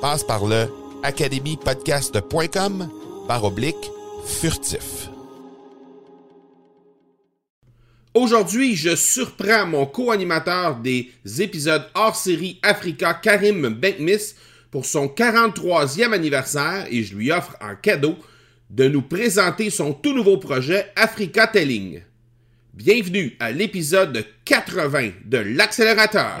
Passe par le academypodcast.com par oblique furtif. Aujourd'hui, je surprends mon co-animateur des épisodes hors série Africa, Karim Benkmis, pour son 43e anniversaire et je lui offre en cadeau de nous présenter son tout nouveau projet Africa Telling. Bienvenue à l'épisode 80 de l'accélérateur.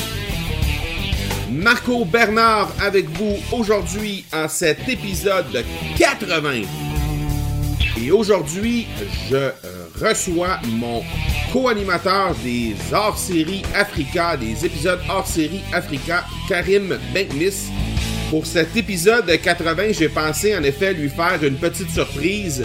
Marco Bernard avec vous aujourd'hui en cet épisode 80. Et aujourd'hui, je euh, reçois mon co-animateur des hors-série Africa, des épisodes hors-série Africa, Karim Benkmis. Pour cet épisode 80, j'ai pensé en effet lui faire une petite surprise.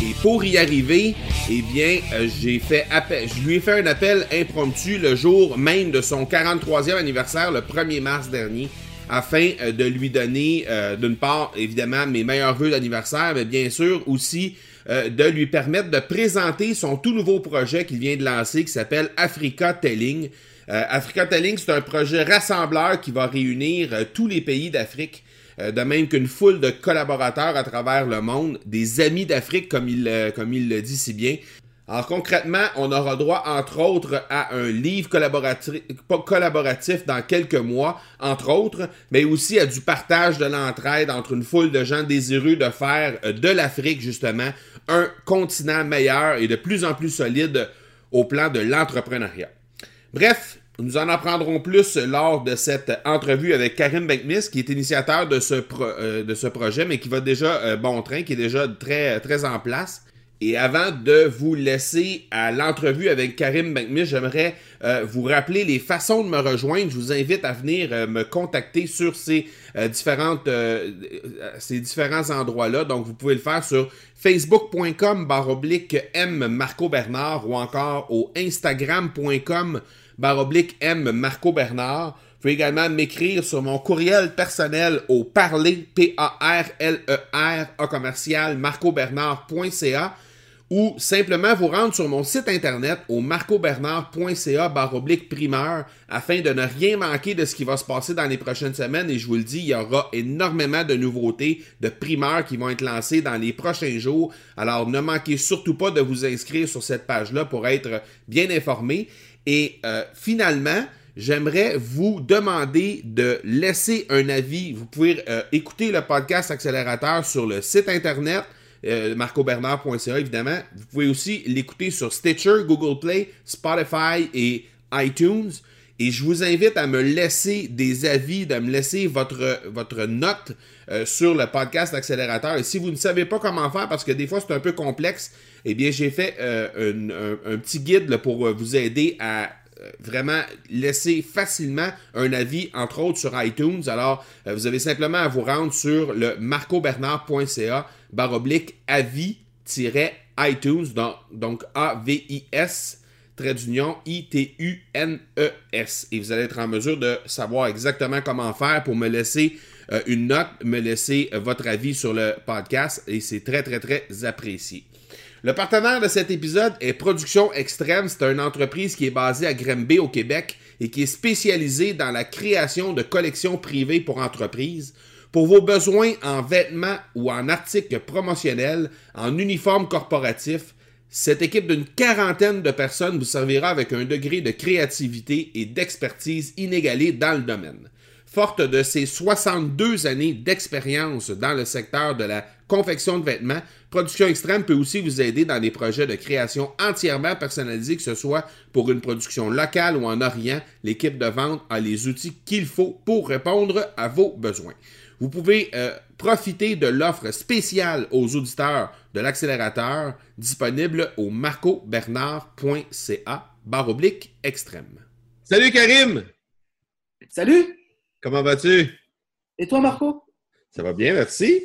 Et pour y arriver, eh bien, euh, j'ai fait appel, je lui ai fait un appel impromptu le jour même de son 43e anniversaire, le 1er mars dernier, afin euh, de lui donner, euh, d'une part, évidemment, mes meilleurs vœux d'anniversaire, mais bien sûr aussi de lui permettre de présenter son tout nouveau projet qu'il vient de lancer qui s'appelle Africa Telling. Africa Telling, c'est un projet rassembleur qui va réunir tous les pays d'Afrique euh, de même qu'une foule de collaborateurs à travers le monde, des amis d'Afrique, comme il, euh, comme il le dit si bien. Alors concrètement, on aura droit, entre autres, à un livre collaboratif, collaboratif dans quelques mois, entre autres, mais aussi à du partage de l'entraide entre une foule de gens désireux de faire euh, de l'Afrique, justement, un continent meilleur et de plus en plus solide au plan de l'entrepreneuriat. Bref, nous en apprendrons plus lors de cette entrevue avec Karim Benkmis, qui est initiateur de ce, euh, de ce projet, mais qui va déjà euh, bon train, qui est déjà très, très en place. Et avant de vous laisser à l'entrevue avec Karim Benkmis, j'aimerais euh, vous rappeler les façons de me rejoindre. Je vous invite à venir me contacter sur ces, différentes, ces différents endroits-là. Donc, vous pouvez le faire sur facebook.com baroblique M Marco Bernard ou encore au instagram.com baroblique M Marco Bernard. Vous pouvez également m'écrire sur mon courriel personnel au parler, P-A-R-L-E-R, A commercial, marcobernard.ca ou simplement vous rendre sur mon site internet au marcobernard.ca baroblique primeur afin de ne rien manquer de ce qui va se passer dans les prochaines semaines et je vous le dis, il y aura énormément de nouveautés, de primeurs qui vont être lancées dans les prochains jours. Alors ne manquez surtout pas de vous inscrire sur cette page-là pour être bien informé. Et euh, finalement, j'aimerais vous demander de laisser un avis. Vous pouvez euh, écouter le podcast Accélérateur sur le site internet euh, marcobernard.ca évidemment. Vous pouvez aussi l'écouter sur Stitcher, Google Play, Spotify et iTunes. Et je vous invite à me laisser des avis, de me laisser votre, votre note sur le podcast Accélérateur. Et si vous ne savez pas comment faire, parce que des fois c'est un peu complexe, eh bien, j'ai fait euh, un, petit guide pour euh, vous aider à vraiment laisser facilement un avis, entre autres sur iTunes. Alors, euh, vous avez simplement à vous rendre sur le marcobernard.ca baroblique avis-iTunes, donc, A-V-I-S trait d'union I-T-U-N-E-S. Et vous allez être en mesure de savoir exactement comment faire pour me laisser euh, une note, me laisser euh, votre avis sur le podcast et c'est très, très, très apprécié. Le partenaire de cet épisode est Production Extrême. C'est une entreprise qui est basée à Grimby au Québec et qui est spécialisée dans la création de collections privées pour entreprises. Pour vos besoins en vêtements ou en articles promotionnels, en uniformes corporatifs, cette équipe d'une quarantaine de personnes vous servira avec un degré de créativité et d'expertise inégalé dans le domaine. Forte de ses 62 années d'expérience dans le secteur de la confection de vêtements, Production Extrême peut aussi vous aider dans des projets de création entièrement personnalisés, que ce soit pour une production locale ou en Orient. L'équipe de vente a les outils qu'il faut pour répondre à vos besoins. Vous pouvez euh, profiter de l'offre spéciale aux auditeurs de l'accélérateur disponible au marcobernard.ca barre oblique extrême. Salut Karim! Salut! Comment vas-tu? Et toi, Marco? Ça va bien, merci.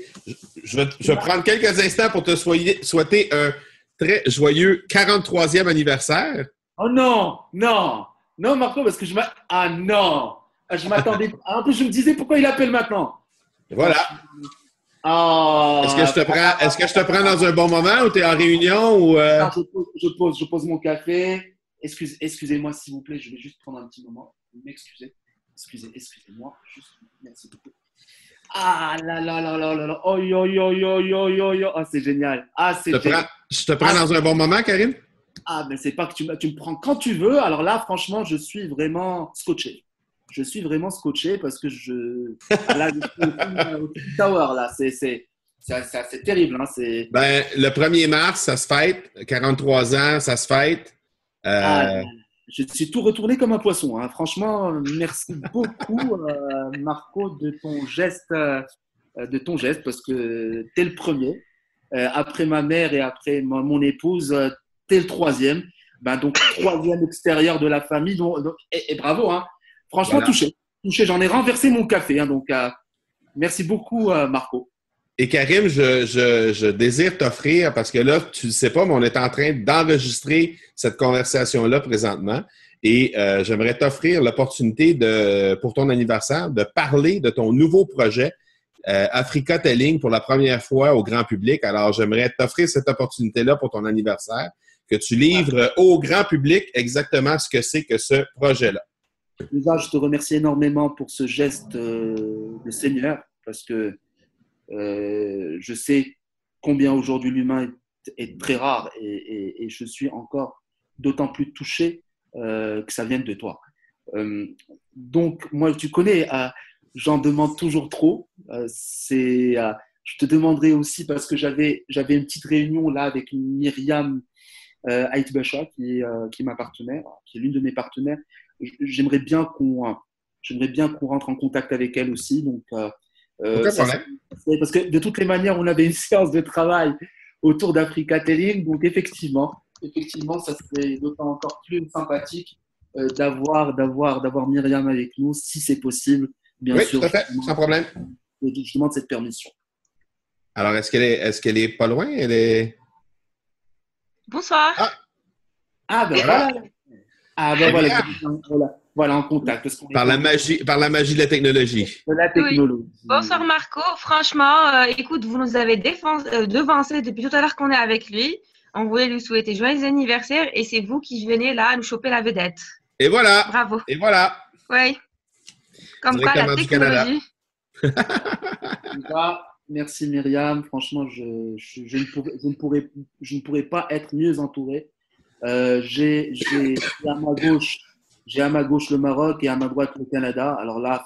Je, vais, prendre quelques instants pour te souhaiter un très joyeux 43e anniversaire. Oh non, non, non, Marco, parce que je m'attendais. Ah non! Je m'attendais. En plus, je me disais pourquoi il appelle maintenant. Voilà. Oh, est-ce que je te prends, est-ce que je te prends dans un bon moment ou tu es en réunion ou euh? je, pose, je, pose, mon café. Excuse, excusez-moi s'il vous plaît, je vais juste prendre un petit moment. M'excuser. Excusez, excusez-moi. Juste, merci beaucoup. Ah là là là là là là. Oh yo yo yo yo yo yo. Ah, c'est génial. Ah, c'est génial. je te prends ah, dans un bon moment, Karine? Ah, mais c'est pas que tu, tu me prends quand tu veux. Alors là, franchement, je suis vraiment scotché je suis vraiment scotché parce que je. Là, je suis au Tower, là. C'est. C'est terrible. Hein, ben, le 1er mars, ça se fête. 43 ans, ça se fête. Euh, ah, je suis tout retourné comme un poisson. Hein. Franchement, merci beaucoup, euh, Marco, de ton geste, euh, de ton geste, parce que tu es le premier. après ma mère et après mon épouse, tu es le troisième. Ben, donc, troisième extérieur de la famille. Donc, et, bravo, hein. Franchement, touché. Touché. J'en ai renversé mon café. Hein, donc, euh, merci beaucoup, euh, Marco. Et Karim, je, désire t'offrir, parce que là, tu ne sais pas, mais on est en train d'enregistrer cette conversation-là présentement. Et euh, j'aimerais t'offrir l'opportunité de, pour ton anniversaire, de parler de ton nouveau projet, Africa Telling, pour la première fois au grand public. Alors, j'aimerais t'offrir cette opportunité-là pour ton anniversaire, que tu livres au grand public exactement ce que c'est que ce projet-là. Déjà, je te remercie énormément pour ce geste euh, de Seigneur, parce que euh, je sais combien aujourd'hui l'humain est, très rare et, je suis encore d'autant plus touché euh, que ça vienne de toi. donc, moi, tu connais, j'en demande toujours trop. c'est, je te demanderai aussi parce que j'avais, j'avais une petite réunion là avec Myriam euh, qui est, qui est ma partenaire, qui est l'une de mes partenaires, j'aimerais bien qu'on j'aimerais bien qu'on rentre en contact avec elle aussi. Donc, euh, parce que de toutes les manières, on avait une séance de travail autour d'Africa Telling. Donc, effectivement, effectivement, ça serait d'autant encore plus sympathique euh, d'avoir, d'avoir, d'avoir Myriam avec nous, si c'est possible, bien oui, sûr. Tout à fait, sans problème. Je demande cette permission. Alors, est-ce qu'elle est, est, qu'elle est pas loin? Elle est. Bonsoir. Ah, ah ben voilà. Ah ben voilà, voilà, en contact. par, la magie, par la magie de la technologie. De la technologie. Bonsoir Marco. Franchement, euh, écoute, vous nous avez euh, devancé depuis tout à l'heure qu'on est avec lui. On voulait lui souhaiter joyeux anniversaire et c'est vous qui venez là nous choper la vedette. Et voilà. Bravo. Et voilà. Oui. Comme quoi la technologie. Merci Myriam. Franchement, je, ne pourrais, je, ne pourrais, je ne pourrais pas être mieux entouré. Euh, j'ai à ma gauche, j'ai à ma gauche le Maroc et à ma droite le Canada. Alors là,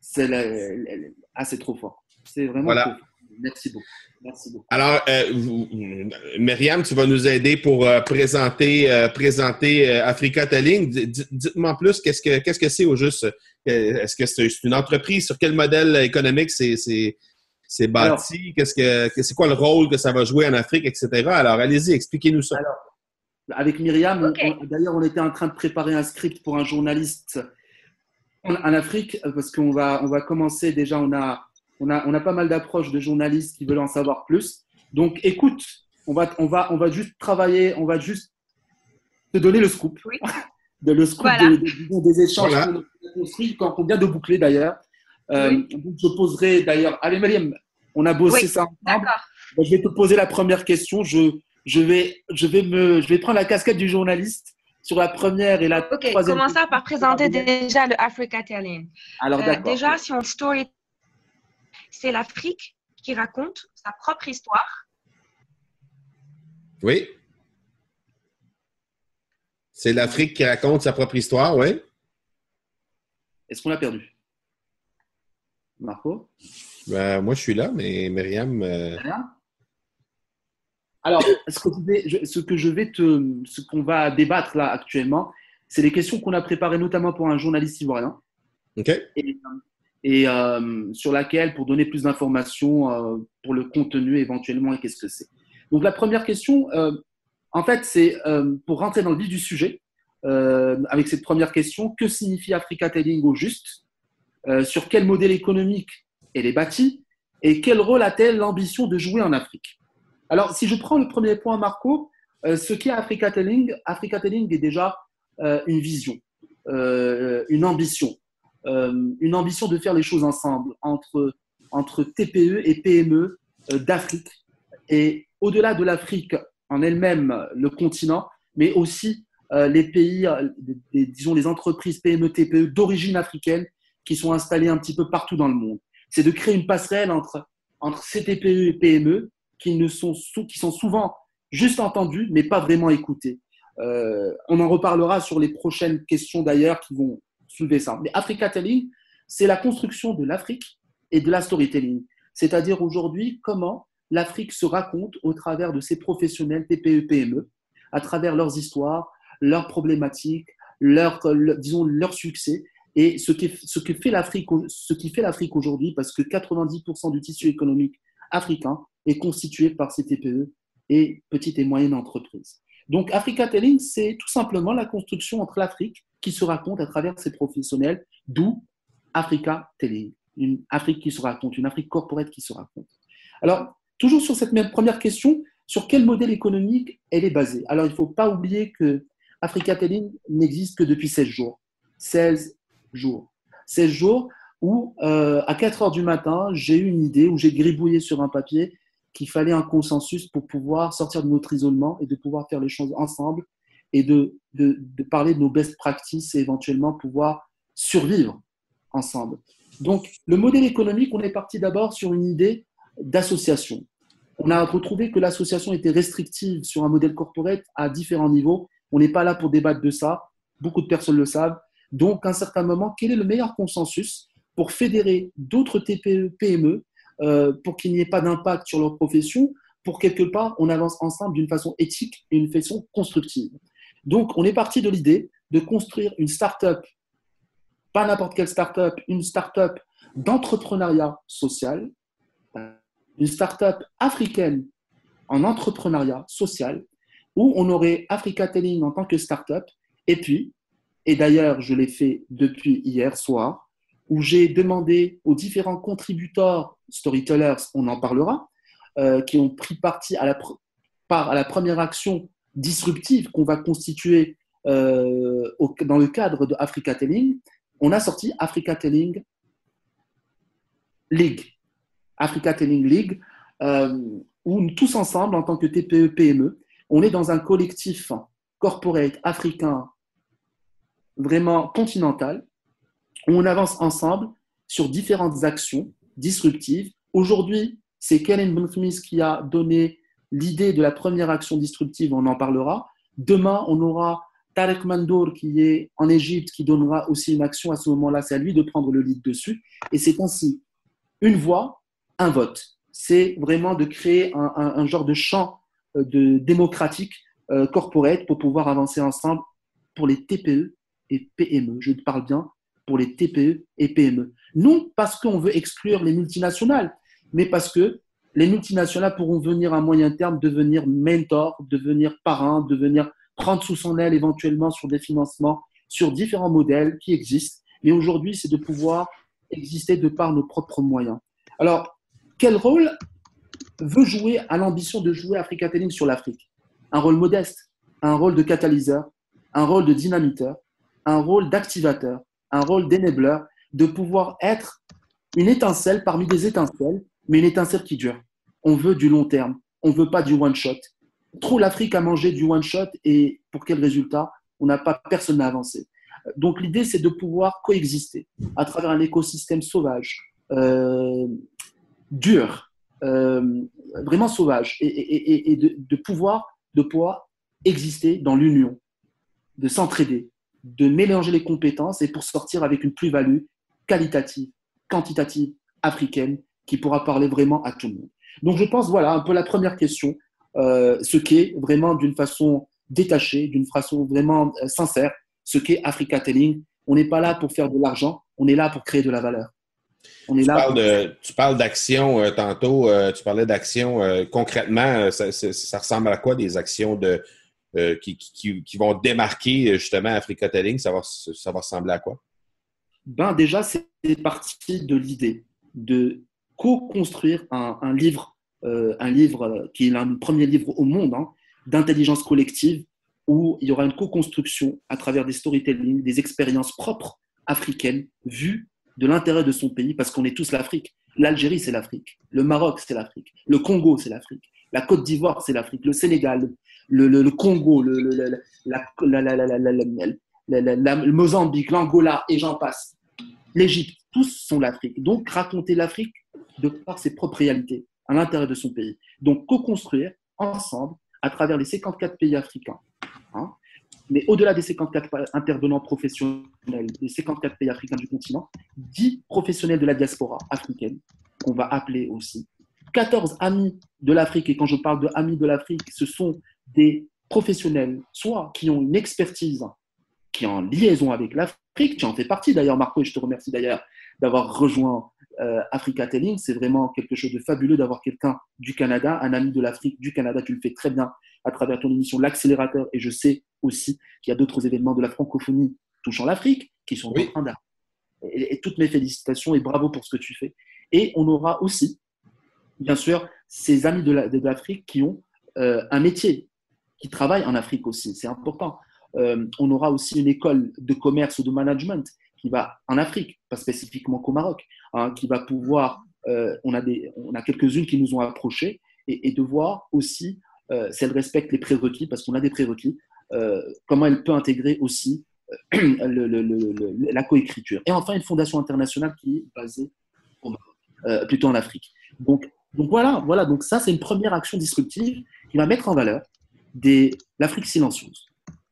c'est ah, trop fort. C'est vraiment voilà. trop fort. Merci beaucoup. Merci beaucoup. Alors, euh, Myriam, tu vas nous aider pour euh, présenter, euh, présenter Africa Telling. Dites-moi plus, qu'est-ce que qu'est-ce que c'est au juste? Est-ce que c'est une entreprise? Sur quel modèle économique c'est bâti? Qu'est-ce que c'est quoi le rôle que ça va jouer en Afrique, etc. Alors, allez-y, expliquez-nous ça. Alors, Avec Myriam, d'ailleurs, on était en train de préparer un script pour un journaliste en, en Afrique, parce qu'on va, on va commencer déjà, on a, on a, on a pas mal d'approches de journalistes qui veulent en savoir plus. Donc, écoute, on va, on va, on va juste travailler, on va juste te donner le scoop. Oui. De le scoop Voilà. de- de- disons, des échanges Voilà. qu'on a construits, qu'on vient de boucler d'ailleurs. Euh, Oui. donc, je poserai d'ailleurs, allez Mariam, on a bossé Oui, ça ensemble. D'accord. Bon, je vais te poser la première question. Je, je, vais, je, vais me, je vais prendre la casquette du journaliste sur la première et la Ok, troisième. commençons question. par présenter déjà le Africa Telling. Alors, Euh, d'accord. déjà, si on story, c'est l'Afrique qui raconte sa propre histoire. Oui. C'est l'Afrique qui raconte sa propre histoire, oui. Est-ce qu'on l'a perdu? Marco? Ben, moi, je suis là, mais Myriam. euh, Rien Alors, ce que, je ce que je vais te. Ce qu'on va débattre là actuellement, c'est les questions qu'on a préparées notamment pour un journaliste ivoirien. OK. et, et, euh, sur laquelle, pour donner plus d'informations euh, pour le contenu éventuellement et qu'est-ce que c'est. Donc la première question, euh, en fait, c'est euh, pour rentrer dans le vif du sujet, euh, avec cette première question, que signifie Africa Telling au juste? Euh, Sur quel modèle économique elle est bâtie? Et quel rôle a-t-elle l'ambition de jouer en Afrique? Alors, si je prends le premier point, Marco, euh, ce qu'est Africa Telling, Africa Telling est déjà euh, une vision, euh, une ambition une ambition de faire les choses ensemble entre, entre TPE et PME d'Afrique et au-delà de l'Afrique en elle-même, le continent, mais aussi les pays, disons les entreprises PME, TPE d'origine africaine qui sont installées un petit peu partout dans le monde. C'est de créer une passerelle entre, entre ces TPE et PME qui, ne sont, qui sont souvent juste entendus, mais pas vraiment écoutés. Euh, on en reparlera sur les prochaines questions d'ailleurs qui vont soulever ça. Mais Africa Telling, c'est la construction de l'Afrique et de la storytelling. C'est-à-dire aujourd'hui comment l'Afrique se raconte au travers de ses professionnels TPE, PME, à travers leurs histoires, leurs problématiques, leurs, le- disons, leurs succès et ce qui, ce qui fait l'Afrique aujourd'hui, parce que 90% du tissu économique africain est constitué par ces TPE et petites et moyennes entreprises. Donc, Africa Telling, c'est tout simplement la construction entre l'Afrique qui se raconte à travers ses professionnels, d'où Africa Telling, une Afrique qui se raconte, une Afrique corporate qui se raconte. Alors, toujours sur cette même première question, sur quel modèle économique elle est basée? Alors, il ne faut pas oublier que Africa Telling n'existe que depuis 16 jours. 16 jours. 16 jours où, euh, à 4 heures du matin, j'ai eu une idée, où j'ai gribouillé sur un papier qu'il fallait un consensus pour pouvoir sortir de notre isolement et de pouvoir faire les choses ensemble et de, de, parler de nos best practices et éventuellement pouvoir survivre ensemble. Donc, le modèle économique, on est parti d'abord sur une idée d'association. On a retrouvé que l'association était restrictive sur un modèle corporate à différents niveaux. On n'est pas là pour débattre de ça. Beaucoup de personnes le savent. Donc, à un certain moment, quel est le meilleur consensus pour fédérer d'autres TPE, PME, euh, pour qu'il n'y ait pas d'impact sur leur profession, pour quelque part, on avance ensemble d'une façon éthique et d'une façon constructive. Donc, on est parti de l'idée de construire une start-up, pas n'importe quelle start-up, une start-up d'entrepreneuriat social, une start-up africaine en entrepreneuriat social, où on aurait Africa Telling en tant que start-up, et puis, et d'ailleurs, je l'ai fait depuis hier soir, où j'ai demandé aux différents contributeurs, storytellers, on en parlera, euh, qui ont pris parti à la, première action disruptive qu'on va constituer euh, dans le cadre de Africa Telling, on a sorti Africa Telling League. Africa Telling League, euh, où tous ensemble, en tant que TPE, PME, on est dans un collectif corporate africain vraiment continental, où on avance ensemble sur différentes actions disruptives. Aujourd'hui, c'est Kellen Smith qui a donné l'idée de la première action disruptive, on en parlera. Demain, on aura Tarek Mandour qui est en Égypte, qui donnera aussi une action à ce moment-là. C'est à lui de prendre le lead dessus. Et c'est ainsi une voix, un vote. C'est vraiment de créer un, genre de champ de démocratique euh, corporate pour pouvoir avancer ensemble pour les TPE et PME. Je parle bien pour les TPE et PME. Non parce qu'on veut exclure les multinationales, mais parce que les multinationales pourront venir à moyen terme devenir mentor, devenir parrain, devenir prendre sous son aile éventuellement sur des financements, sur différents modèles qui existent. Mais aujourd'hui, c'est de pouvoir exister de par nos propres moyens. Alors, quel rôle veut jouer, a l'ambition de jouer Africa Telling sur l'Afrique? Un rôle modeste, un rôle de catalyseur, un rôle de dynamiteur, un rôle d'activateur, un rôle d'énableur, de pouvoir être une étincelle parmi des étincelles, mais une étincelle qui dure. On veut du long terme, on ne veut pas du one shot. Trop l'Afrique a mangé du one shot et pour quel résultat? On n'a pas personne n'a avancé. Donc l'idée c'est de pouvoir coexister à travers un écosystème sauvage, euh, dur, euh, vraiment sauvage, et, de, pouvoir, de pouvoir exister dans l'union, de s'entraider, de mélanger les compétences et pour sortir avec une plus-value qualitative, quantitative, africaine, qui pourra parler vraiment à tout le monde. Donc je pense, voilà, un peu la première question, euh, ce qu'est vraiment d'une façon détachée, d'une façon vraiment euh, sincère, ce qu'est Africa Telling. On n'est pas là pour faire de l'argent, on est là pour créer de la valeur. On est tu, là parles de, tu parles d'action euh, tantôt, tu parlais d'action concrètement, ça, ça, ressemble à quoi des actions de, qui, qui, vont démarquer justement Africa Telling? Ça va, ça va ressembler à quoi? Ben déjà, c'est parti de l'idée de co-construire un, livre, euh, un livre euh, qui est le premier livre au monde hein, d'intelligence collective où il y aura une co-construction à travers des storytelling, des expériences propres africaines vues de l'intérêt de son pays parce qu'on est tous l'Afrique. L'Algérie, c'est l'Afrique. Le Maroc, c'est l'Afrique. Le Congo, c'est l'Afrique. La Côte d'Ivoire, c'est l'Afrique. Le Sénégal, le, Congo, le, le Mozambique, l'Angola, et j'en passe. L'Égypte, tous sont l'Afrique. Donc, raconter l'Afrique de par ses propres réalités à l'intérieur de son pays. Donc, co-construire ensemble à travers les 54 pays africains. Hein. mais au-delà des 54 intervenants professionnels, des 54 pays africains du continent, 10 professionnels de la diaspora africaine, qu'on va appeler aussi, 14 amis de l'Afrique, et quand je parle de amis de l'Afrique, ce sont des professionnels, soit qui ont une expertise qui est en liaison avec l'Afrique, tu en fais partie d'ailleurs Marco, et je te remercie d'ailleurs d'avoir rejoint euh, Africa Telling. C'est vraiment quelque chose de fabuleux d'avoir quelqu'un du Canada, un ami de l'Afrique, du Canada. Tu le fais très bien à travers ton émission L'accélérateur. Et je sais aussi qu'il y a d'autres événements de la francophonie touchant l'Afrique qui sont en train d'arriver. Et, toutes mes félicitations et bravo pour ce que tu fais. Et on aura aussi, bien sûr, ces amis de l'Afrique qui ont euh, un métier, qui travaillent en Afrique aussi. C'est important. Euh, on aura aussi une école de commerce ou de management qui va en Afrique, pas spécifiquement qu'au Maroc, hein, qui va pouvoir, euh, on a, des, on a quelques-unes qui nous ont approchés, et, de voir aussi euh, si elle respecte les prérequis, parce qu'on a des prérequis, euh, comment elle peut intégrer aussi la coécriture. Et enfin, une fondation internationale qui est basée plutôt en Afrique. Donc, donc voilà, voilà, donc ça c'est une première action disruptive qui va mettre en valeur l'Afrique silencieuse.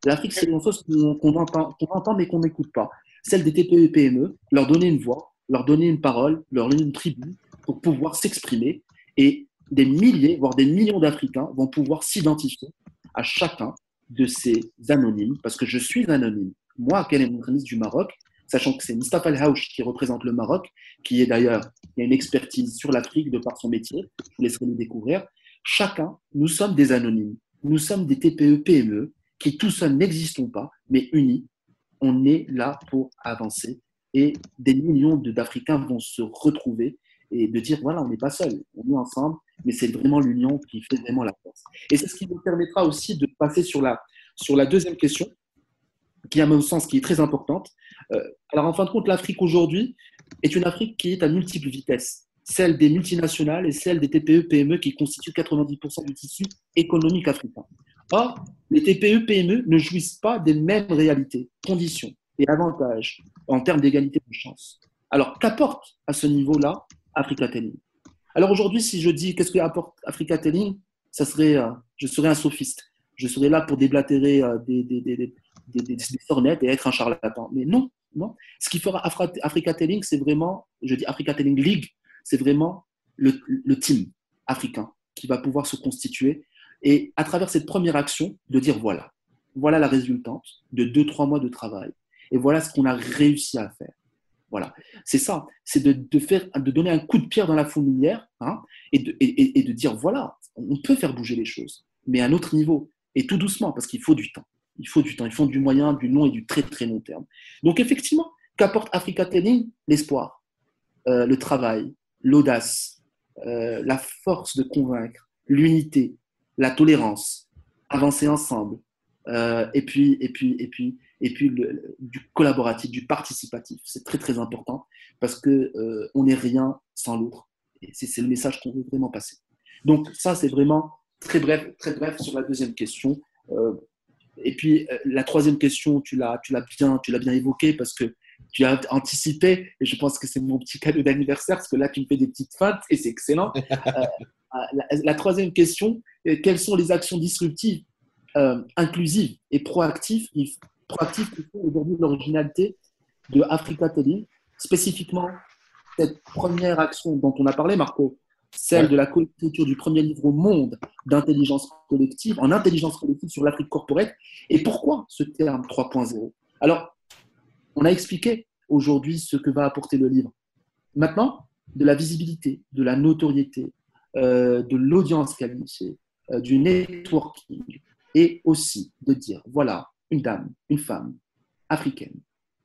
L'Afrique silencieuse qu'on entend, mais qu'on n'écoute pas celle des TPE et PME, leur donner une voix, leur donner une parole, leur donner une tribu pour pouvoir s'exprimer. Et des milliers, voire des millions d'Africains vont pouvoir s'identifier à chacun de ces anonymes, parce que je suis anonyme. Moi, mon ministre du Maroc, sachant que c'est Mustafa El Haouch qui représente le Maroc, qui est d'ailleurs, il a une expertise sur l'Afrique de par son métier, je vous laisserai le découvrir. Chacun, nous sommes des anonymes. Nous sommes des TPE, PME, qui tout seuls n'existons pas, mais unis on est là pour avancer et des millions d'Africains vont se retrouver et de dire voilà, on n'est pas seul, on est ensemble, mais c'est vraiment l'union qui fait vraiment la force. Et c'est ce qui nous permettra aussi de passer sur la, sur la deuxième question, qui à mon sens qui est très importante. Euh, alors en fin de compte, l'Afrique aujourd'hui est une Afrique qui est à multiples vitesses, celle des multinationales et celle des TPE, PME qui constituent 90% du tissu économique africain. Or, les TPE, PME ne jouissent pas des mêmes réalités, conditions et avantages en termes d'égalité de chance. Alors, qu'apporte à ce niveau-là Africa Telling? Alors aujourd'hui, si je dis qu'est-ce que apporte Africa Telling, ça serait, euh, je serais un sophiste. Je serais là pour déblatérer euh, des, des, des, des, sornettes et être un charlatan. Mais non, non. Ce qui fera Africa Telling, c'est vraiment, je dis Africa Telling League, c'est vraiment le, team africain qui va pouvoir se constituer et à travers cette première action, de dire voilà, voilà la résultante de deux, trois mois de travail. Et voilà ce qu'on a réussi à faire. Voilà, c'est ça, c'est de, faire, de donner un coup de pierre dans la fourmilière hein, et, de, et, de dire voilà, on peut faire bouger les choses, mais à un autre niveau et tout doucement parce qu'il faut du temps. Il faut du temps. Il faut du moyen, du long et du très très long terme. Donc effectivement, qu'apporte Africa Telling L'espoir, euh, le travail, l'audace, euh, la force de convaincre, l'unité, la tolérance, avancer ensemble, euh, et puis et puis et puis et puis du collaboratif, du participatif. C'est très très important parce que on n'est rien sans l'autre. C'est le message qu'on veut vraiment passer. Donc ça c'est vraiment très bref très bref sur la deuxième question. et puis la troisième question, tu l'as tu l'as bien tu l'as bien évoqué parce que tu as anticipé, et je pense que c'est mon petit cadeau d'anniversaire, parce que là, tu me fais des petites feintes, et c'est excellent. Euh, la, troisième question, euh, quelles sont les actions disruptives, euh, inclusives et proactives, proactives qui font aujourd'hui l'originalité de Africa Telling, spécifiquement cette première action dont on a parlé, Marco, celle de la co-écriture du premier livre au monde d'intelligence collective, en intelligence collective sur l'Afrique corporate. Et pourquoi ce terme 3.0 Alors, on a expliqué aujourd'hui ce que va apporter le livre. Maintenant, de la visibilité, de la notoriété, euh, de l'audience qualifiée, euh, du networking, et aussi de dire, voilà, une dame, une femme africaine,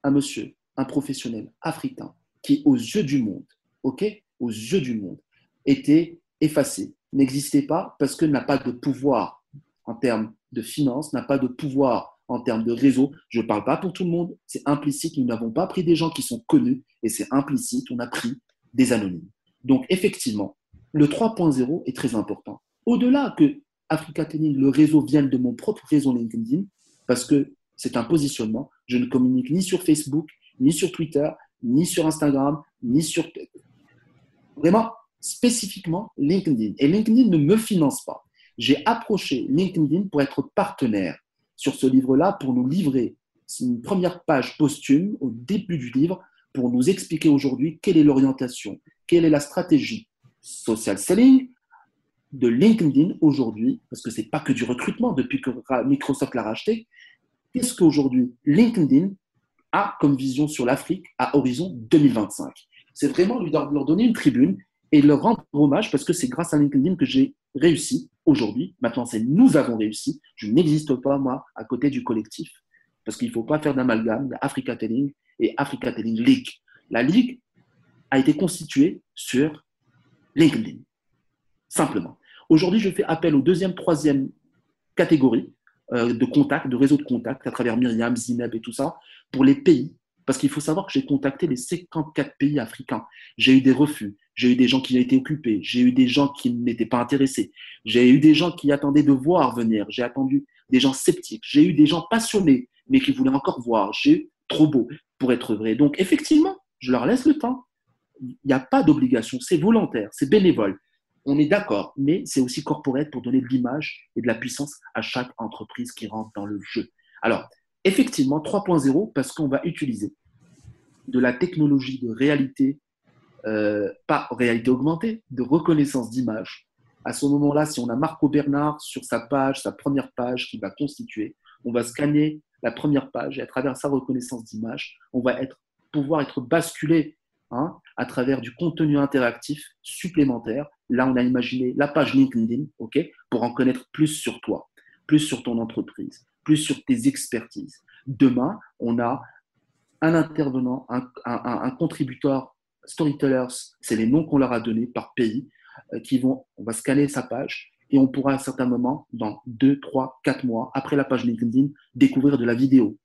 un monsieur, un professionnel africain qui, aux yeux du monde, ok, aux yeux du monde, était effacé, n'existait pas parce que n'a pas de pouvoir en termes de finances, n'a pas de pouvoir en termes de réseau. Je ne parle pas pour tout le monde, c'est implicite. Nous n'avons pas pris des gens qui sont connus et c'est implicite, on a pris des anonymes. Donc, effectivement, le 3.0 est très important. Au-delà que Africa Training, le réseau, vienne de mon propre réseau LinkedIn, parce que c'est un positionnement. Je ne communique ni sur Facebook, ni sur Twitter, ni sur Instagram, ni sur. Vraiment, spécifiquement LinkedIn. Et LinkedIn ne me finance pas. J'ai approché LinkedIn pour être partenaire sur ce livre-là pour nous livrer une première page posthume au début du livre pour nous expliquer aujourd'hui quelle est l'orientation, quelle est la stratégie social selling de LinkedIn aujourd'hui, parce que ce n'est pas que du recrutement depuis que Microsoft l'a racheté. Qu'est-ce qu'aujourd'hui LinkedIn a comme vision sur l'Afrique à horizon 2025 C'est vraiment lui leur donner une tribune et leur rendre hommage parce que c'est grâce à LinkedIn que j'ai réussi aujourd'hui. Maintenant, c'est nous avons réussi. Je n'existe pas, moi, à côté du collectif. Parce qu'il ne faut pas faire d'amalgame Africa Telling et Africa Telling League. La Ligue a été constituée sur LinkedIn. Simplement. Aujourd'hui, je fais appel aux deuxième, troisième catégorie euh, de contacts, de réseaux de contacts à travers Myriam, Zineb et tout ça, pour les pays. Parce qu'il faut savoir que j'ai contacté les 54 pays africains. J'ai eu des refus. J'ai eu des gens qui été occupés. J'ai eu des gens qui n'étaient pas intéressés. J'ai eu des gens qui attendaient de voir venir. J'ai attendu des gens sceptiques. J'ai eu des gens passionnés, mais qui voulaient encore voir. J'ai eu trop beau pour être vrai. Donc, effectivement, je leur laisse le temps. Il n'y a pas d'obligation. C'est volontaire. C'est bénévole. On est d'accord, mais c'est aussi corporate pour donner de l'image et de la puissance à chaque entreprise qui rentre dans le jeu. Alors, effectivement, 3.0, parce qu'on va utiliser de la technologie de réalité euh, pas réalité augmentée, de reconnaissance d'image. À ce moment-là, si on a Marco Bernard sur sa page, sa première page qui va constituer, on va scanner la première page et à travers sa reconnaissance d'image, on va être, pouvoir être basculé hein, à travers du contenu interactif supplémentaire. Là, on a imaginé la page LinkedIn, ok, pour en connaître plus sur toi, plus sur ton entreprise, plus sur tes expertises. Demain, on a un intervenant, un, contributeur storytellers, c'est les noms qu'on leur a donnés par pays, euh, qui vont, on va scanner sa page et on pourra à un certain moment, dans 2, 3, 4 mois, après la page LinkedIn, découvrir de la vidéo.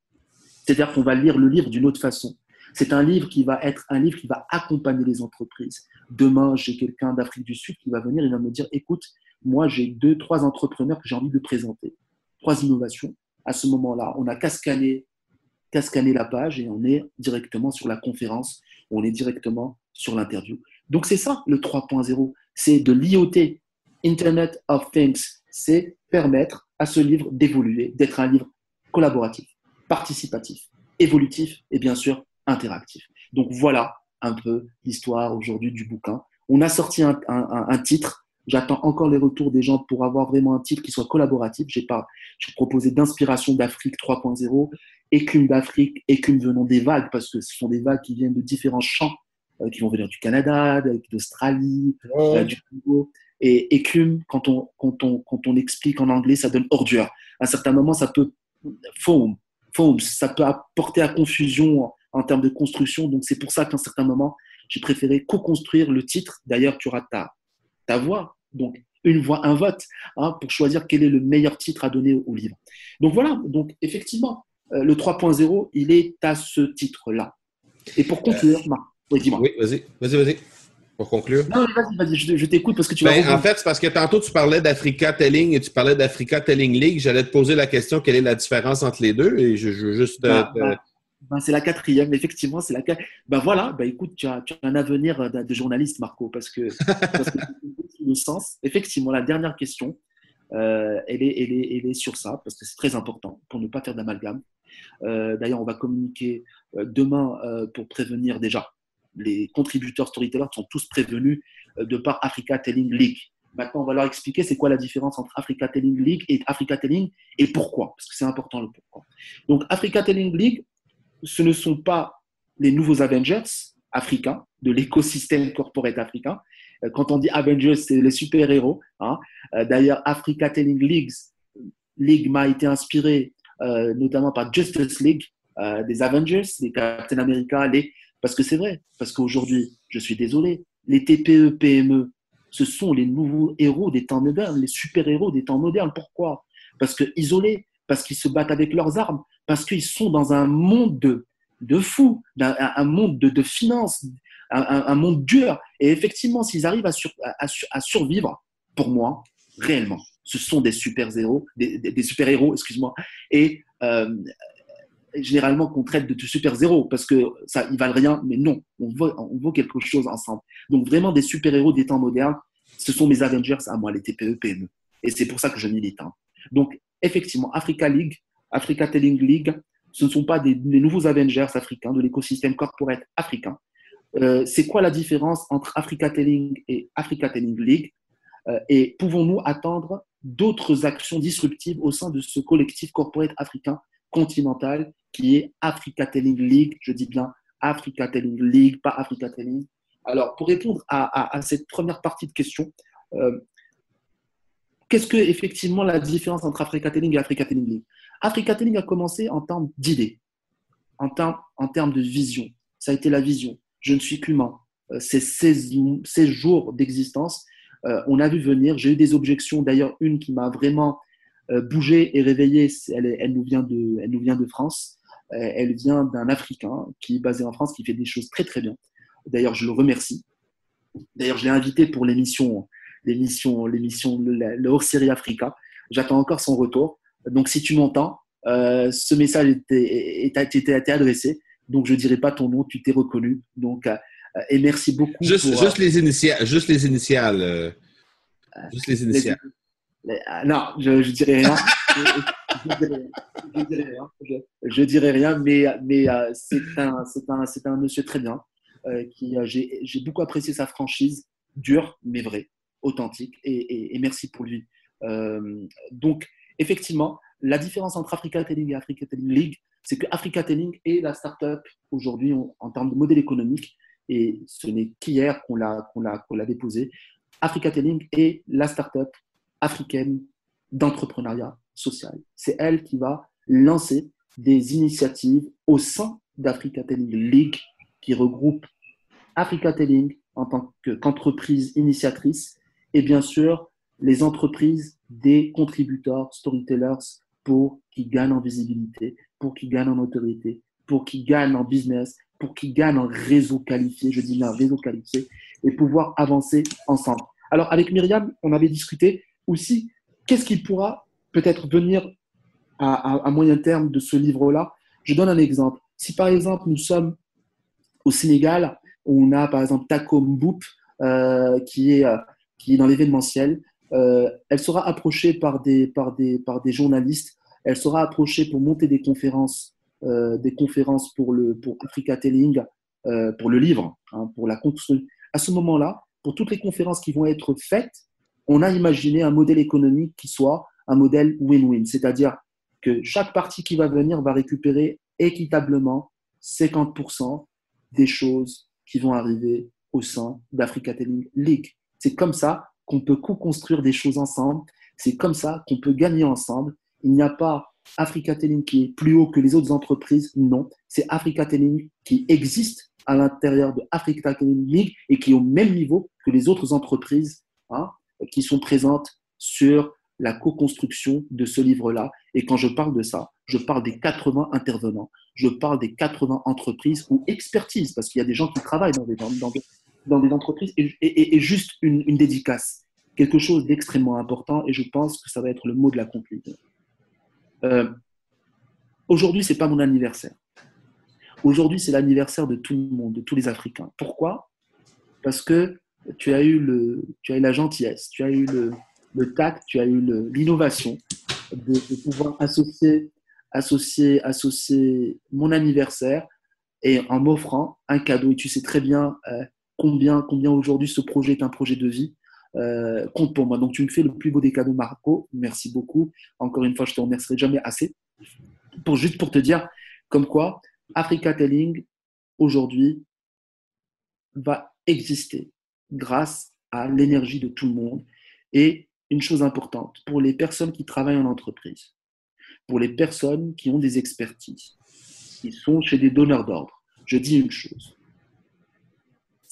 C'est-à-dire qu'on va lire le livre d'une autre façon. C'est un livre qui va être un livre qui va accompagner les entreprises. Demain, j'ai quelqu'un d'Afrique du Sud qui va venir et va me dire, écoute, moi j'ai deux, trois entrepreneurs que j'ai envie de présenter, trois innovations. À ce moment-là, on a scanner, scanner la page et on est directement sur la conférence on est directement sur l'interview. Donc c'est ça le 3.0, c'est de l'IoT, Internet of Things, c'est permettre à ce livre d'évoluer, d'être un livre collaboratif, participatif, évolutif et bien sûr interactif. Donc voilà un peu l'histoire aujourd'hui du bouquin. On a sorti un, titre. J'attends encore les retours des gens pour avoir vraiment un titre qui soit collaboratif. J'ai pas, j'ai proposé d'inspiration d'Afrique 3.0 écume d'Afrique, écume venant des vagues, parce que ce sont des vagues qui viennent de différents champs, euh, qui vont venir du Canada, d'Australie, euh, du Congo. Et écume, quand on, quand, on, quand on explique en anglais, ça donne ordure. À un certain moment, ça peut foam, foam, ça peut apporter à confusion en, termes de construction. Donc c'est pour ça qu'à un certain moment, j'ai préféré co-construire le titre. D'ailleurs, tu auras ta, ta voix. Donc une voix, un vote, hein, pour choisir quel est le meilleur titre à donner au livre. Donc voilà, donc effectivement, euh, le 3.0, il est à ce titre-là. Et pour conclure, euh, oui, dis-moi. Oui, vas-y, vas-y, vas-y. Pour conclure. Non, vas-y, vas-y, je, t'écoute parce que tu ben, En fait, c'est parce que tantôt, tu parlais d'Africa Telling et tu parlais d'Africa Telling League. J'allais te poser la question quelle est la différence entre les deux? Et je, veux juste. Ben, ben, ben, c'est la quatrième, effectivement, c'est la Ben voilà, ben écoute, tu as, tu as un avenir de, journaliste, Marco, parce que, le sens. Effectivement, la dernière question, euh, elle, est, elle, est, elle, est, sur ça, parce que c'est très important pour ne pas faire d'amalgame. Euh, d'ailleurs, on va communiquer euh, demain pour prévenir déjà. Les contributeurs storytellers sont tous prévenus de par Africa Telling League. Maintenant, on va leur expliquer c'est quoi la différence entre Africa Telling League et Africa Telling et pourquoi, parce que c'est important le pourquoi. Donc, Africa Telling League, ce ne sont pas les nouveaux Avengers africains de l'écosystème corporate africain. Quand on dit Avengers, c'est les super-héros. Hein. D'ailleurs, Africa Telling Leagues, League m'a été inspiré euh, notamment par Justice League, euh, des Avengers, des Captain America, les... parce que c'est vrai, parce qu'aujourd'hui, je suis désolé, les TPE, PME, ce sont les nouveaux héros des temps modernes, les super-héros des temps modernes. Pourquoi? Parce que isolés, parce qu'ils se battent avec leurs armes, parce qu'ils sont dans un monde de, de fous, un, monde de, de finances, un, monde dur. Et effectivement, s'ils arrivent à, à, survivre, pour moi, réellement, ce sont des super-héros, des, super-héros, excuse-moi, et euh, généralement qu'on traite de, super-héros parce que ça, ils valent rien, mais non, on vaut, on quelque chose ensemble. Donc vraiment des super-héros des temps modernes, ce sont mes Avengers à moi, les TPE, PME. Et c'est pour ça que je milite. Hein. Donc effectivement, Africa League, Africa Telling League, ce ne sont pas des, nouveaux Avengers africains de l'écosystème corporate africain. Euh, c'est quoi la différence entre Africa Telling et Africa Telling League? Euh, Et pouvons-nous attendre d'autres actions disruptives au sein de ce collectif corporate africain continental qui est Africa Telling League? Je dis bien Africa Telling League, pas Africa Telling. Alors, pour répondre à, cette première partie de question, euh, qu'est-ce que effectivement la différence entre Africa Telling et Africa Telling League? Africa Telling a commencé en termes d'idées, en termes, de vision. Ça a été la vision. Je ne suis qu'humain. Euh, c'est 16, 16 jours d'existence euh, on a vu venir. J'ai eu des objections, d'ailleurs une qui m'a vraiment euh, bougé et réveillé. Elle, nous vient de, France. Elle vient d'un Africain qui est basé en France, qui fait des choses très très bien. D'ailleurs, je le remercie. D'ailleurs, je l'ai invité pour l'émission, l'émission, l'émission, le, hors-série Africa. J'attends encore son retour. Donc, si tu m'entends, ce message était, été adressé. Donc, je ne dirai pas ton nom, tu t'es reconnu. Donc, euh, et merci beaucoup. Juste, juste euh, les initiales. Juste les initiales. Euh, juste les initiales. non, je ne dirai rien. je, dirai rien. mais, mais c'est un, un, un, monsieur très bien. qui J'ai beaucoup apprécié sa franchise, dure, mais vraie, authentique. Et, et, merci pour lui. donc, effectivement, la différence entre Africa Telling et Africa Telling League, c'est que Africa Telling est la start-up aujourd'hui en termes de modèle économique et ce n'est qu'hier qu'on l'a, qu'on l'a, qu'on l'a déposé. Africa Telling est la start-up africaine d'entrepreneuriat social. C'est elle qui va lancer des initiatives au sein d'Africa Telling League qui regroupe Africa Telling en tant qu'entreprise initiatrice et bien sûr les entreprises des contributeurs, storytellers pour qu'ils gagnent en visibilité, pour qu'ils gagnent en autorité, pour qu'ils gagnent en business, pour qu'ils gagnent un réseau qualifié, je dis un réseau qualifié, et pouvoir avancer ensemble. Alors, avec Myriam, on avait discuté aussi qu'est-ce qui pourra peut-être venir à, moyen terme de ce livre-là? Je donne un exemple. Si par exemple, nous sommes au Sénégal, on a par exemple Taco Mboup, euh, euh, qui est dans l'événementiel, euh, elle sera approchée par des, par, des, par des journalistes, elle sera approchée pour monter des conférences euh, des conférences pour, le, pour Africa Telling, euh, pour le livre, hein, pour la construction. À ce moment-là, pour toutes les conférences qui vont être faites, on a imaginé un modèle économique qui soit un modèle win-win, c'est-à-dire que chaque partie qui va venir va récupérer équitablement 50% des choses qui vont arriver au sein d'Africa Telling League. C'est comme ça qu'on peut co-construire des choses ensemble, c'est comme ça qu'on peut gagner ensemble. Il n'y a pas Africa Telling qui est plus haut que les autres entreprises. Non, c'est Africa Telling qui existe à l'intérieur de Africa Telling League et qui est au même niveau que les autres entreprises hein, qui sont présentes sur la co-construction de ce livre-là. Et quand je parle de ça, je parle des 80 intervenants, je parle des 80 entreprises ou expertises, parce qu'il y a des gens qui travaillent dans des, dans, des entreprises, et, juste une, dédicace, quelque chose d'extrêmement important, et je pense que ça va être le mot de la conclusion. Euh, aujourd'hui, ce n'est pas mon anniversaire. Aujourd'hui, c'est l'anniversaire de tout le monde, de tous les Africains. Pourquoi? Parce que tu as eu le, tu as eu la gentillesse, tu as eu le, le tact, tu as eu l'innovation de, pouvoir associer, associer, associer mon anniversaire et en m'offrant un cadeau. Et tu sais très bien euh, combien, combien aujourd'hui ce projet est un projet de vie. Euh, compte pour moi. Donc tu me fais le plus beau des cadeaux, Marco. Merci beaucoup. Encore une fois, je te remercierai jamais assez. Pour juste pour te dire, comme quoi Africa Telling aujourd'hui va exister grâce à l'énergie de tout le monde et une chose importante pour les personnes qui travaillent en entreprise, pour les personnes qui ont des expertises, qui sont chez des donneurs d'ordre. Je dis une chose.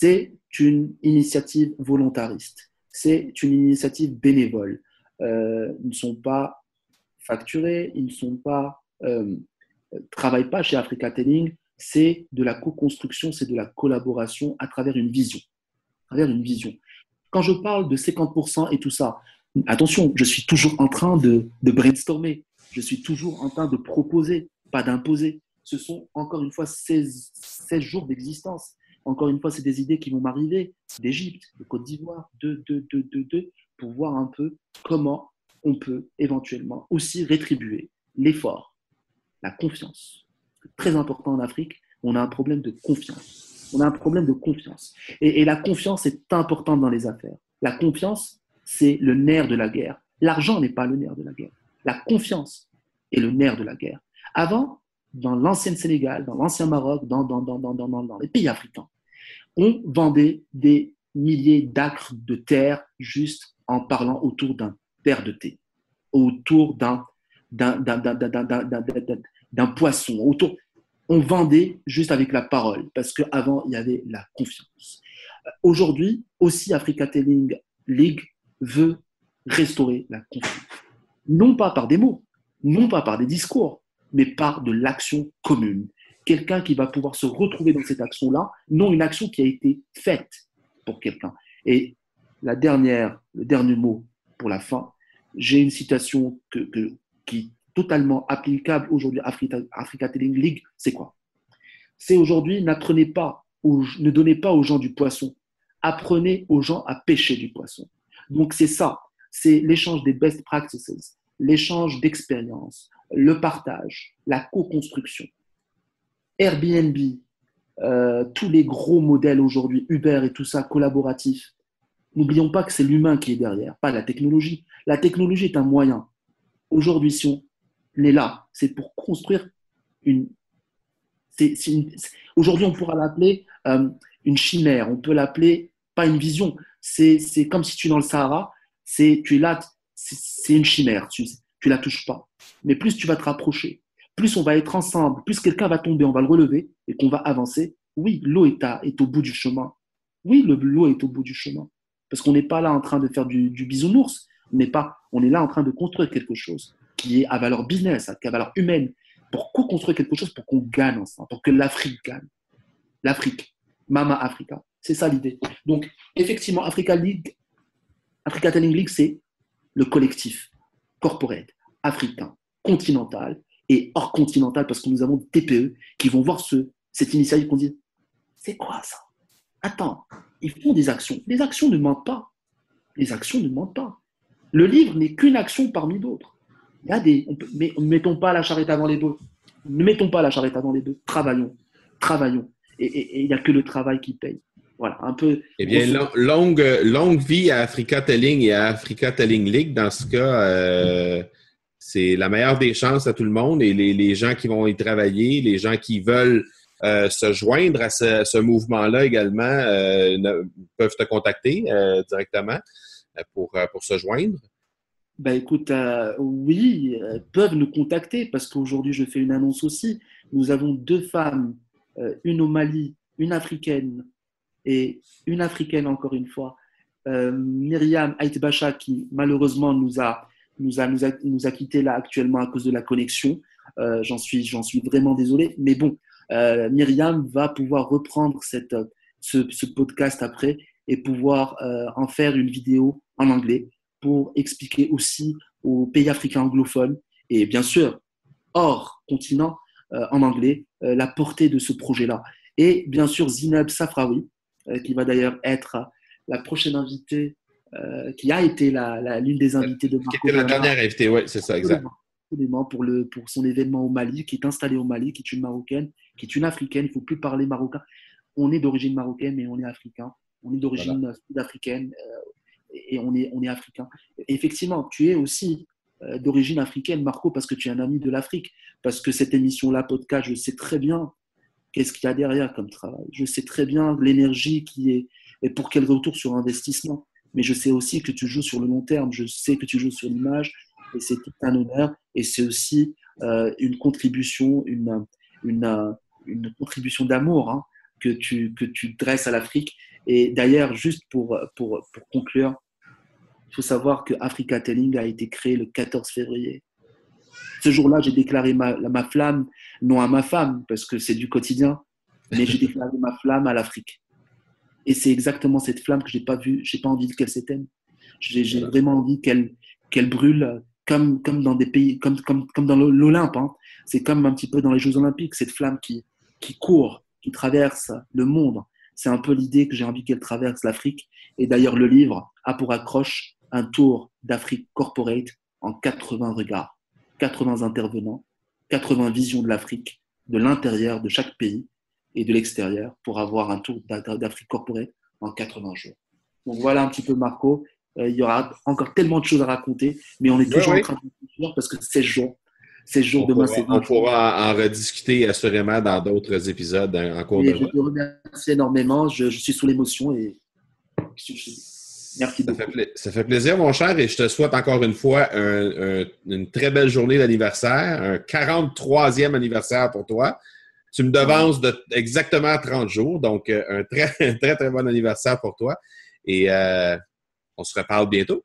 C'est une initiative volontariste. C'est une initiative bénévole. Euh, ils ne sont pas facturés, ils ne sont pas, euh, travaillent pas chez Africa Telling. C'est de la co-construction, c'est de la collaboration à travers une vision. À travers une vision. Quand je parle de 50% et tout ça, Attention, je suis toujours en train de, brainstormer. Je suis toujours en train de proposer, pas d'imposer. Ce sont encore une fois 16, jours d'existence. Encore une fois, c'est des idées qui vont m'arriver d'Égypte, de Côte d'Ivoire, de, de, de, de, de, pour voir un peu comment on peut éventuellement aussi rétribuer l'effort, la confiance. Très important en Afrique, on a un problème de confiance. On a un problème de confiance. Et, la confiance est importante dans les affaires. La confiance, c'est le nerf de la guerre. L'argent n'est pas le nerf de la guerre. La confiance est le nerf de la guerre. Avant, dans l'ancien Sénégal, dans l'ancien Maroc, dans, dans, dans, dans, les pays africains, on vendait des milliers d'acres de terre juste en parlant autour d'un verre de thé, autour d'un d'un poisson, autour. On vendait juste avec la parole, parce qu'avant, il y avait la confiance. Aujourd'hui, aussi Africa Telling League veut restaurer la confiance. Non pas par des mots, non pas par des discours, mais par de l'action commune. Quelqu'un qui va pouvoir se retrouver dans cette action-là, non une action qui a été faite pour quelqu'un. Et la dernière, le dernier mot pour la fin, j'ai une citation qui est totalement applicable aujourd'hui à Africa, Telling League. C'est quoi? C'est aujourd'hui, n'apprenez pas, ne donnez pas aux gens du poisson, apprenez aux gens à pêcher du poisson. Donc c'est ça, c'est l'échange des best practices, l'échange d'expériences, le partage, la co-construction. Airbnb, euh, tous les gros modèles aujourd'hui, Uber et tout ça, collaboratif. N'oublions pas que c'est l'humain qui est derrière, pas la technologie. La technologie est un moyen. Aujourd'hui, si on est là, c'est pour construire une. Aujourd'hui, on pourra l'appeler euh, une chimère, on peut l'appeler pas une vision, c'est comme si tu es dans le Sahara, c'est tu es là, c'est une chimère, tu ne la touches pas. Mais plus tu vas te rapprocher, plus on va être ensemble, plus quelqu'un va tomber, on va le relever et qu'on va avancer. Oui, l'eau est, est au bout du chemin. Oui, l'eau est au bout du chemin. Parce qu'on n'est pas là en train de faire du, bisounours, on n'est pas, est là en train de construire quelque chose qui est à valeur business, à valeur humaine, pour co-construire quelque chose pour qu'on gagne ensemble, pour que l'Afrique gagne. L'Afrique, Mama Africa. C'est ça l'idée. Donc, effectivement, Africa League, Africa Telling League, c'est le collectif corporate africain, continental et hors continental, parce que nous avons des TPE qui vont voir ce, cette initiative qu'on dit c'est quoi ça? Attends, ils font des actions. Les actions ne mentent pas. Les actions ne mentent pas. Le livre n'est qu'une action parmi d'autres. Il y a des. mais ne mettons pas la charrette avant les bœufs. Ne mettons pas la charrette avant les bœufs. Travaillons. Travaillons. Et il n'y a que le travail qui paye. Voilà, un peu. Eh bien, longue, longue vie à Africa Telling et à Africa Telling League. Dans ce cas, euh, c'est la meilleure des chances à tout le monde et les, gens qui vont y travailler, les gens qui veulent euh, se joindre à ce, mouvement-là également euh, peuvent te contacter directement pour, pour se joindre. bah écoute, euh, oui, euh, peuvent nous contacter parce qu'aujourd'hui je fais une annonce aussi. Nous avons deux femmes, euh, une au Mali, une africaine et une africaine encore une fois, Myriam Aitbacha qui malheureusement nous a, nous a, nous a, nous a quitté là actuellement à cause de la connexion. j'en suis, j'en suis vraiment désolé, mais bon, Myriam va pouvoir reprendre cette, ce, ce podcast après et pouvoir en faire une vidéo en anglais pour expliquer aussi aux pays africains anglophones et bien sûr hors continent euh, en anglais euh, la portée de ce projet-là. Et bien sûr Zineb Safraoui, euh, qui va d'ailleurs être la prochaine invitée, qui a été l'une des invitées de Marco. Qui était la dernière invitée, oui, c'est ça, exact. Pour, le, pour son événement au Mali, qui est installée au Mali, qui est une Marocaine, qui est une Africaine. Il ne faut plus parler marocain. On est d'origine marocaine, mais on est africain. On est d'origine sud-africaine et on est, on est africain. Effectivement, tu es aussi euh, d'origine africaine, Marco, parce que tu es un ami de l'Afrique, parce que cette émission-là, podcast, je sais très bien qu'est-ce qu'il y a derrière comme travail. Je sais très bien l'énergie qui est, et pour quel retour sur investissement. Mais je sais aussi que tu joues sur le long terme, je sais que tu joues sur l'image, et c'est un honneur, et c'est aussi euh, une contribution, une, contribution d'amour hein, que, tu, que tu dresses à l'Afrique. Et d'ailleurs, juste pour, pour, pour conclure, il faut savoir que Africa Telling a été créé le 14 février. Ce jour-là, j'ai déclaré ma, ma, flamme, non à ma femme, parce que c'est du quotidien, mais j'ai déclaré ma flamme à l'Afrique. Et c'est exactement cette flamme que j'ai pas vue, j'ai pas envie qu'elle s'éteigne. J'ai vraiment envie qu'elle qu'elle brûle comme, comme dans des pays, comme, comme, comme dans l'Olympe. Hein. C'est comme un petit peu dans les Jeux Olympiques, cette flamme qui, qui court, qui traverse le monde. C'est un peu l'idée que j'ai envie qu'elle traverse l'Afrique. Et d'ailleurs, le livre a pour accroche un tour d'Afrique corporate en 80 regards, 80 intervenants, 80 visions de l'Afrique, de l'intérieur de chaque pays et de l'extérieur pour avoir un tour d'Afrique corporate en 80 jours. Donc voilà un petit peu Marco. Euh, il y aura encore tellement de choses à raconter, mais on est toujours en train de parce que c'est jours. C'est jours demain, c'est On pourra en rediscuter assurément dans d'autres épisodes en cours de Je te remercie énormément. Je, je suis sous l'émotion et Merci beaucoup. Ça fait, plaisir, mon cher, et je te souhaite encore une fois une très belle journée d'anniversaire, un 43e anniversaire pour toi. Tu me devances de exactement 30 jours, donc euh, un très, très, très bon anniversaire pour toi. Et euh, on se reparle bientôt.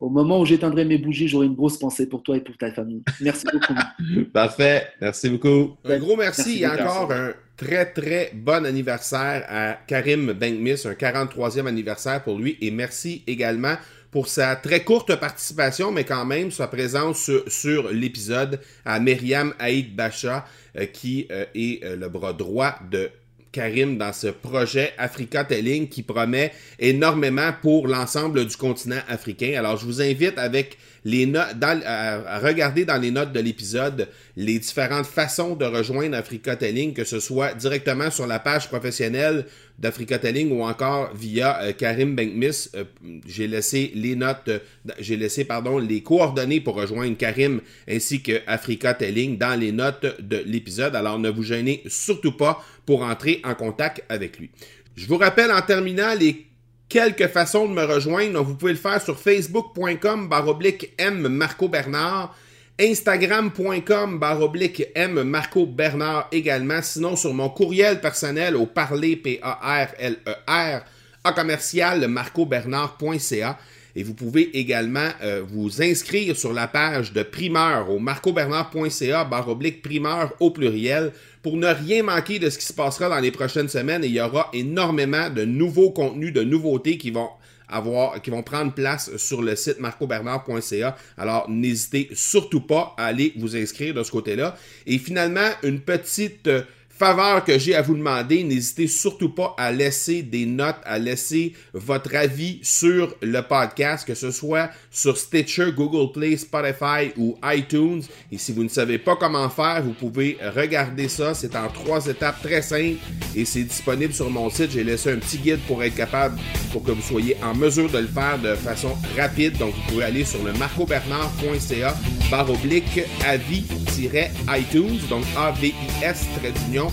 Au moment où j'éteindrai mes bougies, j'aurai une grosse pensée pour toi et pour ta famille. Merci beaucoup. Parfait. Merci beaucoup. Un gros merci, et encore un très, très bon anniversaire à Karim Benkmis, un 43e anniversaire pour lui. Et merci également pour sa très courte participation, mais quand même sa présence sur, l'épisode à Myriam Haïd Bacha, euh, qui euh, est euh, le bras droit de Karim dans ce projet Africa Telling qui promet énormément pour l'ensemble du continent africain. Alors, je vous invite avec les notes, à, regarder dans les notes de l'épisode les différentes façons de rejoindre Africa Telling, que ce soit directement sur la page professionnelle d'Africa Telling ou encore via euh, Karim Benkmis. Euh, j'ai laissé les notes, euh, j'ai laissé les coordonnées pour rejoindre Karim ainsi que Africa Telling dans les notes de l'épisode. Alors ne vous gênez surtout pas pour entrer en contact avec lui. Je vous rappelle en terminant les quelques façons de me rejoindre. vous pouvez le faire sur facebook.com baroblique M Marco Bernard, instagram.com baroblique M Marco Bernard également. Sinon, sur mon courriel personnel au parler, P-A-R-L-E-R, à commercial marcobernard.ca. Et vous pouvez également euh, vous inscrire sur la page de primeur au marcobernard.ca baroblique primeur au pluriel pour ne rien manquer de ce qui se passera dans les prochaines semaines. il y aura énormément de nouveaux contenus, de nouveautés qui vont avoir, qui vont prendre place sur le site marcobernard.ca. Alors, n'hésitez surtout pas à aller vous inscrire de ce côté-là. Et finalement, une petite euh, faveur que j'ai à vous demander, n'hésitez surtout pas à laisser des notes, à laisser votre avis sur le podcast, que ce soit sur Stitcher, Google Play, Spotify ou iTunes. Et si vous ne savez pas comment faire, vous pouvez regarder ça. C'est en trois étapes très simples et c'est disponible sur mon site. J'ai laissé un petit guide pour être capable, pour que vous soyez en mesure de le faire de façon rapide. Donc, vous pouvez aller sur le marcobernard.ca barre oblique avis-iTunes, donc A-V-I-S, trait d'union,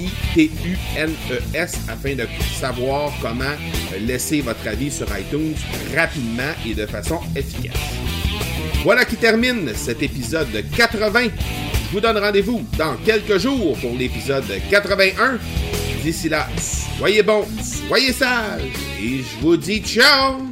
I-T-U-N-E-S afin de savoir comment laisser votre avis sur iTunes rapidement et de façon efficace. Voilà qui termine cet épisode 80. Je vous donne rendez-vous dans quelques jours pour l'épisode 81. D'ici là, soyez bons, soyez sages et je vous dis ciao